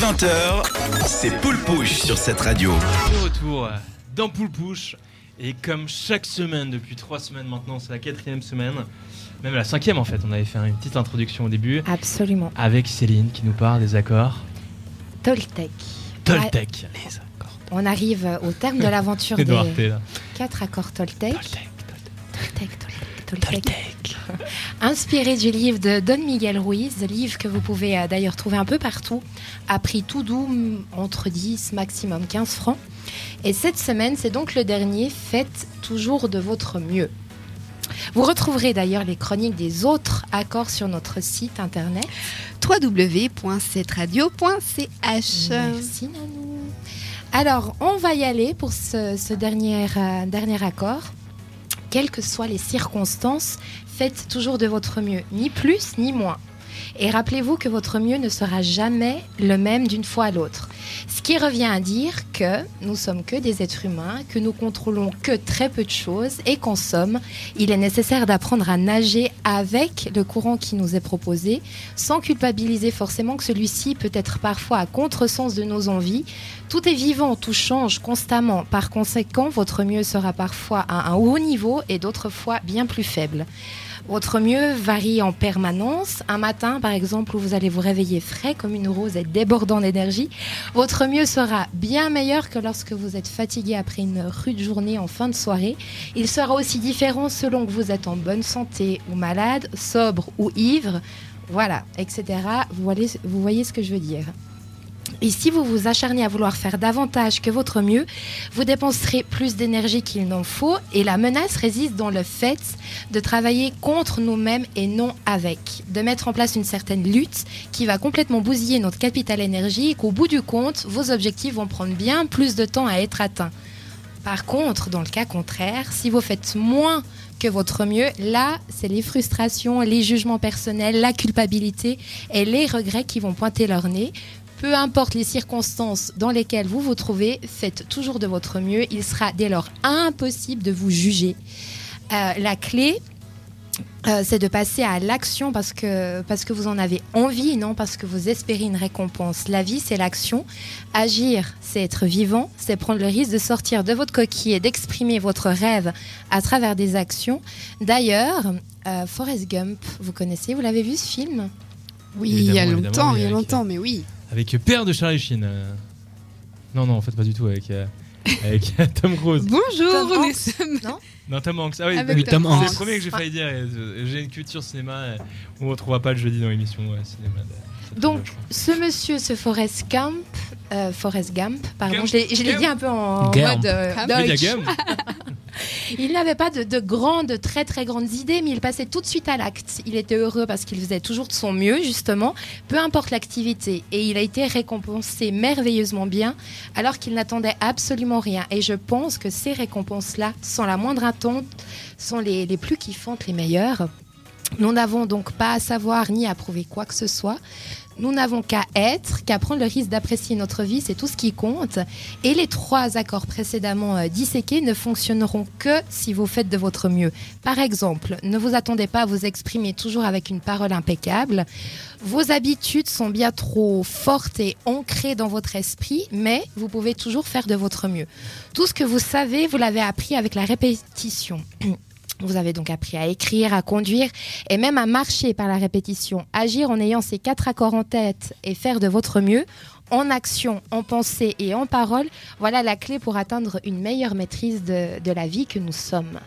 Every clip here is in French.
20h, c'est Poule Pouche sur cette radio. De retour dans Poule Pouche. Et comme chaque semaine, depuis trois semaines maintenant, c'est la quatrième semaine, même la cinquième en fait, on avait fait une petite introduction au début Absolument. avec Céline qui nous parle des accords Toltec. Toltec. Les accords On arrive au terme de l'aventure des T, quatre accords Toltec. Toltec, Toltec, Toltec, Toltec. Toltec. Inspiré du livre de Don Miguel Ruiz, livre que vous pouvez euh, d'ailleurs trouver un peu partout, à prix tout doux, entre 10, maximum 15 francs. Et cette semaine, c'est donc le dernier, faites toujours de votre mieux. Vous retrouverez d'ailleurs les chroniques des autres accords sur notre site internet. www.cetradio.ch. Merci Nanou. Alors, on va y aller pour ce, ce dernier, euh, dernier accord. Quelles que soient les circonstances, faites toujours de votre mieux, ni plus ni moins. Et rappelez-vous que votre mieux ne sera jamais le même d'une fois à l'autre. Ce qui revient à dire que nous sommes que des êtres humains, que nous contrôlons que très peu de choses et qu'en somme, il est nécessaire d'apprendre à nager avec le courant qui nous est proposé, sans culpabiliser forcément que celui-ci peut être parfois à contresens de nos envies. Tout est vivant, tout change constamment. Par conséquent, votre mieux sera parfois à un haut niveau et d'autres fois bien plus faible. Votre mieux varie en permanence. Un matin, par exemple, où vous allez vous réveiller frais comme une rose et débordant d'énergie, votre mieux sera bien meilleur que lorsque vous êtes fatigué après une rude journée en fin de soirée. Il sera aussi différent selon que vous êtes en bonne santé ou malade, sobre ou ivre, voilà, etc. Vous voyez, ce que je veux dire. Et si vous vous acharnez à vouloir faire davantage que votre mieux, vous dépenserez plus d'énergie qu'il n'en faut et la menace réside dans le fait de travailler contre nous-mêmes et non avec, de mettre en place une certaine lutte qui va complètement bousiller notre capital énergie et qu'au bout du compte, vos objectifs vont prendre bien plus de temps à être atteints. Par contre, dans le cas contraire, si vous faites moins que votre mieux, là, c'est les frustrations, les jugements personnels, la culpabilité et les regrets qui vont pointer leur nez. Peu importe les circonstances dans lesquelles vous vous trouvez, faites toujours de votre mieux. Il sera dès lors impossible de vous juger. Euh, la clé, euh, c'est de passer à l'action parce que, parce que vous en avez envie, non parce que vous espérez une récompense. La vie, c'est l'action. Agir, c'est être vivant, c'est prendre le risque de sortir de votre coquille et d'exprimer votre rêve à travers des actions. D'ailleurs, euh, Forrest Gump, vous connaissez, vous l'avez vu ce film? Oui, il y a longtemps, il y a longtemps, mais oui. Avec Père de Charlie Sheen. euh. Non, non, en fait, pas du tout. Avec, euh, avec Tom Tom Cruise. Bonjour, nous Hanks. sommes Non, Tom Hanks. Ah oui, avec oui, Tom c'est Hanks. le premier que j'ai failli dire. euh, J'ai une culture cinéma. On ne retrouvera pas le jeudi dans l'émission ouais, cinéma. de- Donc, ce monsieur, ce Forrest Gump, euh, Forrest Gump, pardon, Gump. je l'ai dit un peu en Gump. mode euh, Gump? Il n'avait pas de, de grandes, très très grandes idées, mais il passait tout de suite à l'acte. Il était heureux parce qu'il faisait toujours de son mieux, justement, peu importe l'activité. Et il a été récompensé merveilleusement bien, alors qu'il n'attendait absolument rien. Et je pense que ces récompenses-là, sans la moindre attente, sont les, les plus kiffantes, les meilleures. Nous n'avons donc pas à savoir ni à prouver quoi que ce soit. Nous n'avons qu'à être, qu'à prendre le risque d'apprécier notre vie, c'est tout ce qui compte. Et les trois accords précédemment euh, disséqués ne fonctionneront que si vous faites de votre mieux. Par exemple, ne vous attendez pas à vous exprimer toujours avec une parole impeccable. Vos habitudes sont bien trop fortes et ancrées dans votre esprit, mais vous pouvez toujours faire de votre mieux. Tout ce que vous savez, vous l'avez appris avec la répétition. Vous avez donc appris à écrire, à conduire et même à marcher par la répétition. Agir en ayant ces quatre accords en tête et faire de votre mieux, en action, en pensée et en parole, voilà la clé pour atteindre une meilleure maîtrise de, la vie que nous sommes.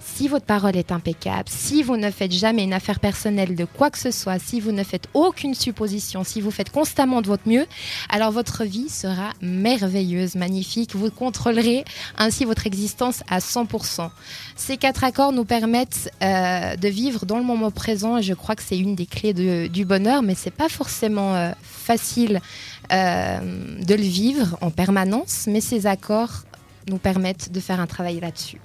Si votre parole est impeccable, si vous ne faites jamais une affaire personnelle de quoi que ce soit, si vous ne faites aucune supposition, si vous faites constamment de votre mieux, alors votre vie sera merveilleuse, magnifique. Vous contrôlerez ainsi votre existence à 100%. Ces quatre accords nous permettent euh, de vivre dans le moment présent je crois que c'est une des clés du bonheur, mais c'est pas forcément euh, facile euh, de le vivre en permanence, mais ces accords nous permettent de faire un travail là-dessus.